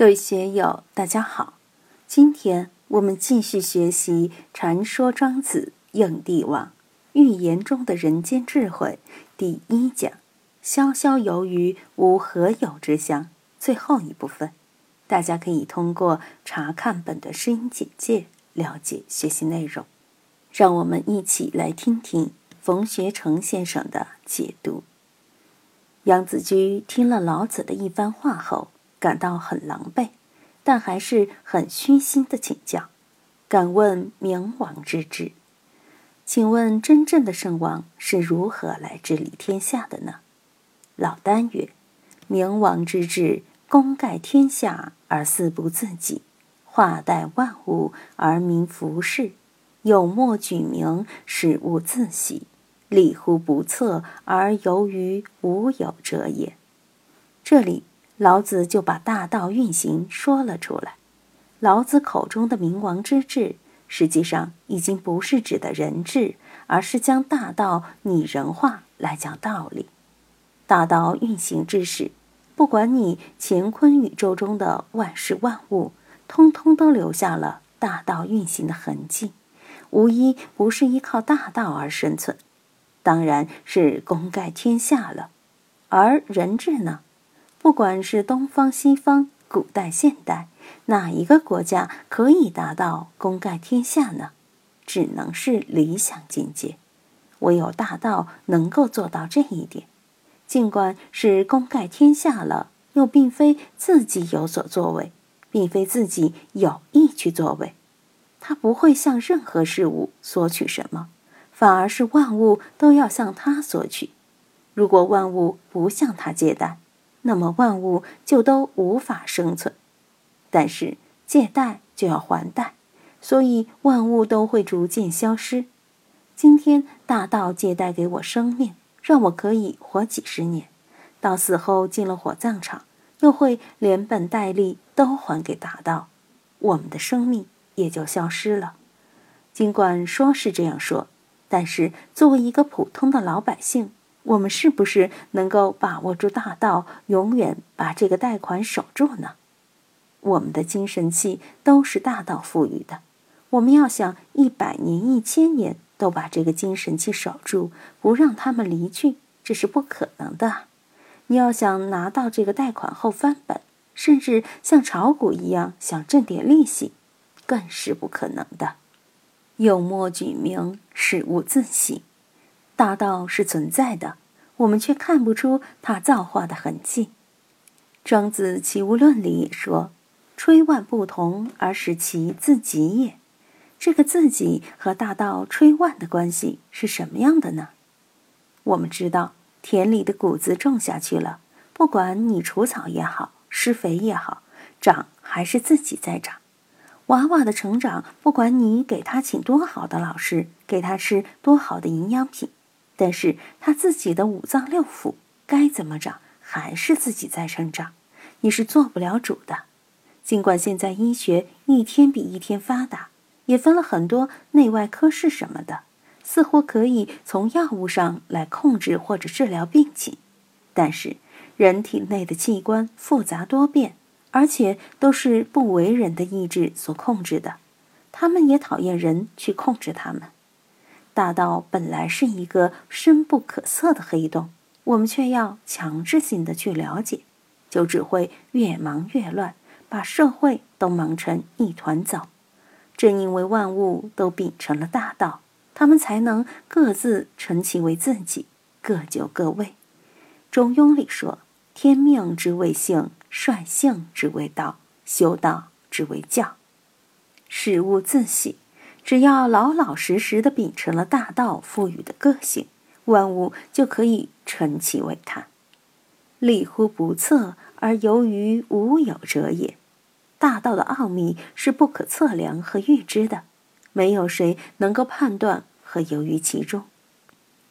各位学友，大家好！今天我们继续学习《传说庄子应帝王寓言中的人间智慧》第一讲“潇潇游鱼无何有之乡”最后一部分。大家可以通过查看本的声音简介了解学习内容。让我们一起来听听冯学成先生的解读。杨子居听了老子的一番话后。感到很狼狈，但还是很虚心的请教。敢问明王之治，请问真正的圣王是如何来治理天下的呢？老聃曰：“明王之治，功盖天下而祀不自己，化代万物而民服事，有莫举名，使物自喜，立乎不测而由于无有者也。”这里。老子就把大道运行说了出来。老子口中的明王之治，实际上已经不是指的人治，而是将大道拟人化来讲道理。大道运行之时，不管你乾坤宇宙中的万事万物，通通都留下了大道运行的痕迹，无一不是依靠大道而生存，当然是功盖天下了。而人治呢？不管是东方西方，古代现代，哪一个国家可以达到功盖天下呢？只能是理想境界。唯有大道能够做到这一点。尽管是功盖天下了，又并非自己有所作为，并非自己有意去作为。他不会向任何事物索取什么，反而是万物都要向他索取。如果万物不向他借贷，那么万物就都无法生存，但是借贷就要还贷，所以万物都会逐渐消失。今天大道借贷给我生命，让我可以活几十年，到死后进了火葬场，又会连本带利都还给大道，我们的生命也就消失了。尽管说是这样说，但是作为一个普通的老百姓。我们是不是能够把握住大道，永远把这个贷款守住呢？我们的精神气都是大道赋予的，我们要想一百年、一千年都把这个精神气守住，不让他们离去，这是不可能的。你要想拿到这个贷款后翻本，甚至像炒股一样想挣点利息，更是不可能的。有莫举名，使物自省。大道是存在的，我们却看不出它造化的痕迹。庄子《齐物论》里也说：“吹万不同，而使其自己也。”这个自己和大道吹万的关系是什么样的呢？我们知道，田里的谷子种下去了，不管你除草也好，施肥也好，长还是自己在长。娃娃的成长，不管你给他请多好的老师，给他吃多好的营养品。但是他自己的五脏六腑该怎么长，还是自己在生长，你是做不了主的。尽管现在医学一天比一天发达，也分了很多内外科室什么的，似乎可以从药物上来控制或者治疗病情，但是人体内的器官复杂多变，而且都是不为人的意志所控制的，他们也讨厌人去控制他们。大道本来是一个深不可测的黑洞，我们却要强制性的去了解，就只会越忙越乱，把社会都忙成一团糟。正因为万物都秉承了大道，他们才能各自成其为自己，各就各位。中庸里说：“天命之谓性，率性之谓道，修道之谓教。”事物自喜。只要老老实实的秉承了大道赋予的个性，万物就可以成其为它。立乎不测而由于无有者也。大道的奥秘是不可测量和预知的，没有谁能够判断和游于其中。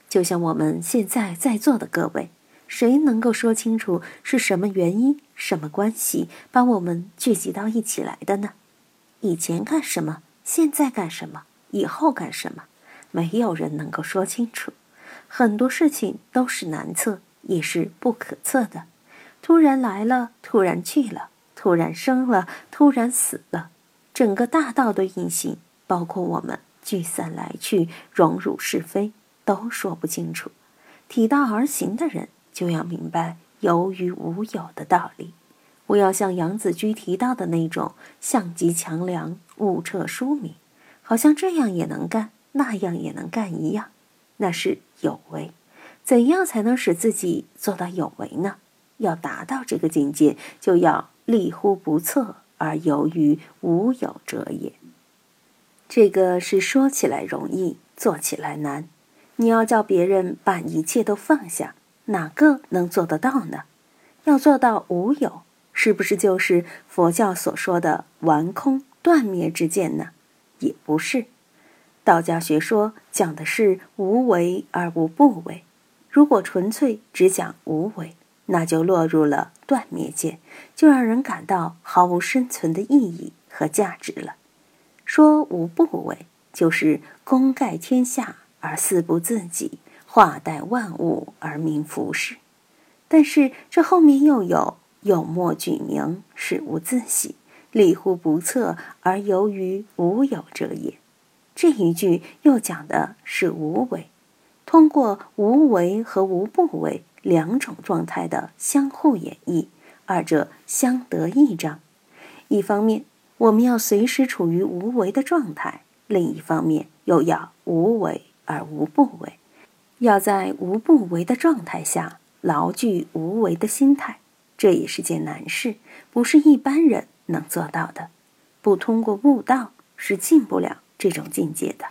就像我们现在在座的各位，谁能够说清楚是什么原因、什么关系把我们聚集到一起来的呢？以前干什么？现在干什么？以后干什么？没有人能够说清楚。很多事情都是难测，也是不可测的。突然来了，突然去了；突然生了，突然死了，整个大道的运行，包括我们聚散来去、荣辱是非，都说不清楚。体道而行的人，就要明白有与无有的道理。不要像杨子居提到的那种相极强梁，物彻疏明，好像这样也能干，那样也能干一样，那是有为。怎样才能使自己做到有为呢？要达到这个境界，就要立乎不测而游于无有者也。这个是说起来容易，做起来难。你要叫别人把一切都放下，哪个能做得到呢？要做到无有。是不是就是佛教所说的完空断灭之见呢？也不是，道家学说讲的是无为而无不为。如果纯粹只讲无为，那就落入了断灭见，就让人感到毫无生存的意义和价值了。说无不为，就是功盖天下而四不自己，化代万物而名服饰。但是这后面又有。有莫举名，使无自喜；立乎不测，而由于无有者也。这一句又讲的是无为，通过无为和无不为两种状态的相互演绎，二者相得益彰。一方面，我们要随时处于无为的状态；另一方面，又要无为而无不为，要在无不为的状态下牢具无为的心态。这也是件难事，不是一般人能做到的。不通过悟道，是进不了这种境界的。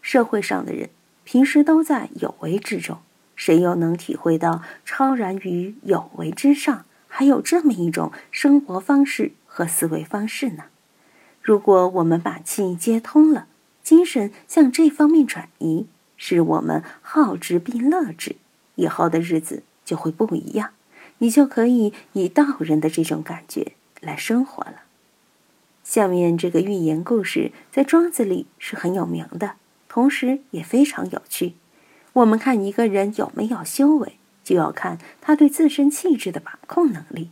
社会上的人平时都在有为之中，谁又能体会到超然于有为之上，还有这么一种生活方式和思维方式呢？如果我们把气接通了，精神向这方面转移，使我们好之并乐之，以后的日子就会不一样。你就可以以道人的这种感觉来生活了。下面这个寓言故事在庄子里是很有名的，同时也非常有趣。我们看一个人有没有修为，就要看他对自身气质的把控能力。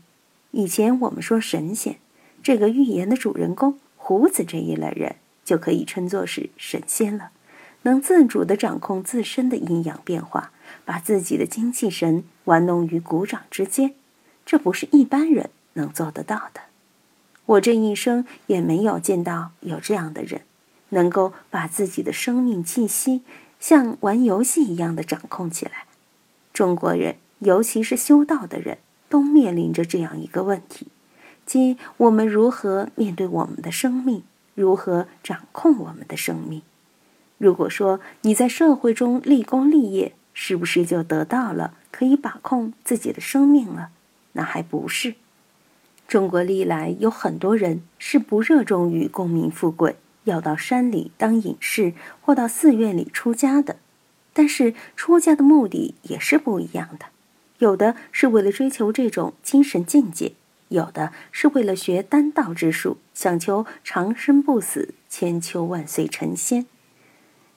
以前我们说神仙，这个寓言的主人公胡子这一类人就可以称作是神仙了，能自主的掌控自身的阴阳变化。把自己的精气神玩弄于股掌之间，这不是一般人能做得到的。我这一生也没有见到有这样的人，能够把自己的生命气息像玩游戏一样的掌控起来。中国人，尤其是修道的人，都面临着这样一个问题：即我们如何面对我们的生命，如何掌控我们的生命？如果说你在社会中立功立业，是不是就得到了可以把控自己的生命了？那还不是。中国历来有很多人是不热衷于功名富贵，要到山里当隐士或到寺院里出家的。但是出家的目的也是不一样的，有的是为了追求这种精神境界，有的是为了学丹道之术，想求长生不死、千秋万岁成仙。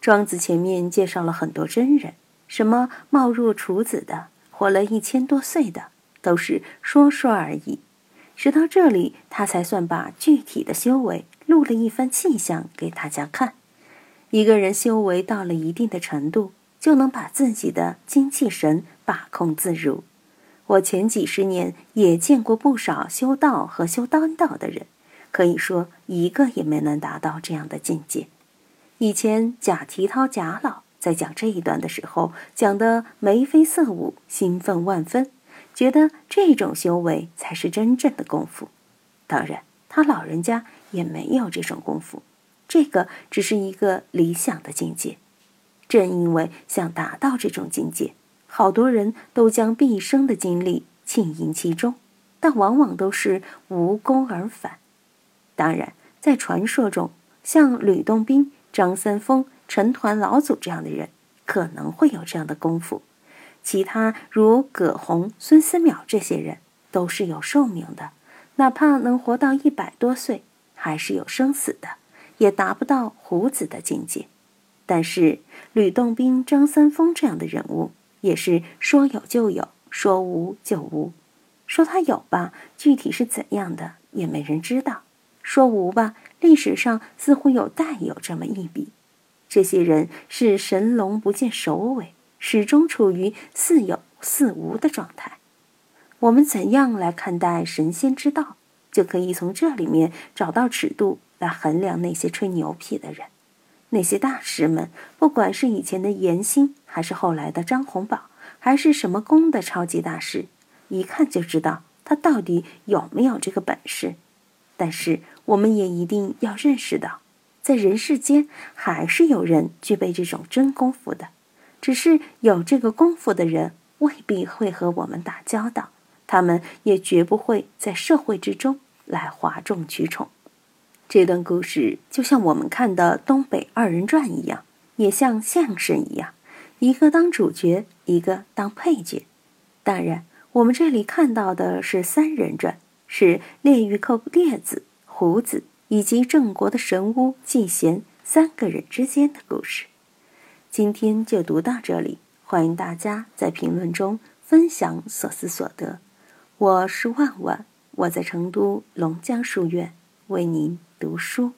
庄子前面介绍了很多真人。什么貌若处子的，活了一千多岁的，都是说说而已。直到这里，他才算把具体的修为录了一番气象给大家看。一个人修为到了一定的程度，就能把自己的精气神把控自如。我前几十年也见过不少修道和修丹道的人，可以说一个也没能达到这样的境界。以前贾提涛贾老。在讲这一段的时候，讲的眉飞色舞，兴奋万分，觉得这种修为才是真正的功夫。当然，他老人家也没有这种功夫，这个只是一个理想的境界。正因为想达到这种境界，好多人都将毕生的精力浸淫其中，但往往都是无功而返。当然，在传说中，像吕洞宾、张三丰。成团老祖这样的人可能会有这样的功夫，其他如葛洪、孙思邈这些人都是有寿命的，哪怕能活到一百多岁，还是有生死的，也达不到胡子的境界。但是吕洞宾、张三丰这样的人物，也是说有就有，说无就无。说他有吧，具体是怎样的也没人知道；说无吧，历史上似乎有带有这么一笔。这些人是神龙不见首尾，始终处于似有似无的状态。我们怎样来看待神仙之道，就可以从这里面找到尺度来衡量那些吹牛皮的人。那些大师们，不管是以前的严兴，还是后来的张洪宝，还是什么宫的超级大师。一看就知道他到底有没有这个本事，但是我们也一定要认识到，在人世间还是有人具备这种真功夫的，只是有这个功夫的人未必会和我们打交道，他们也绝不会在社会之中来哗众取宠。这段故事就像我们看的东北二人转一样，也像相声一样，一个当主角，一个当配角，当然。我们这里看到的是三人转，是列玉寇列子、胡子以及郑国的神巫季贤三个人之间的故事。今天就读到这里，欢迎大家在评论中分享所思所得。我是万万，我在成都龙江书院为您读书。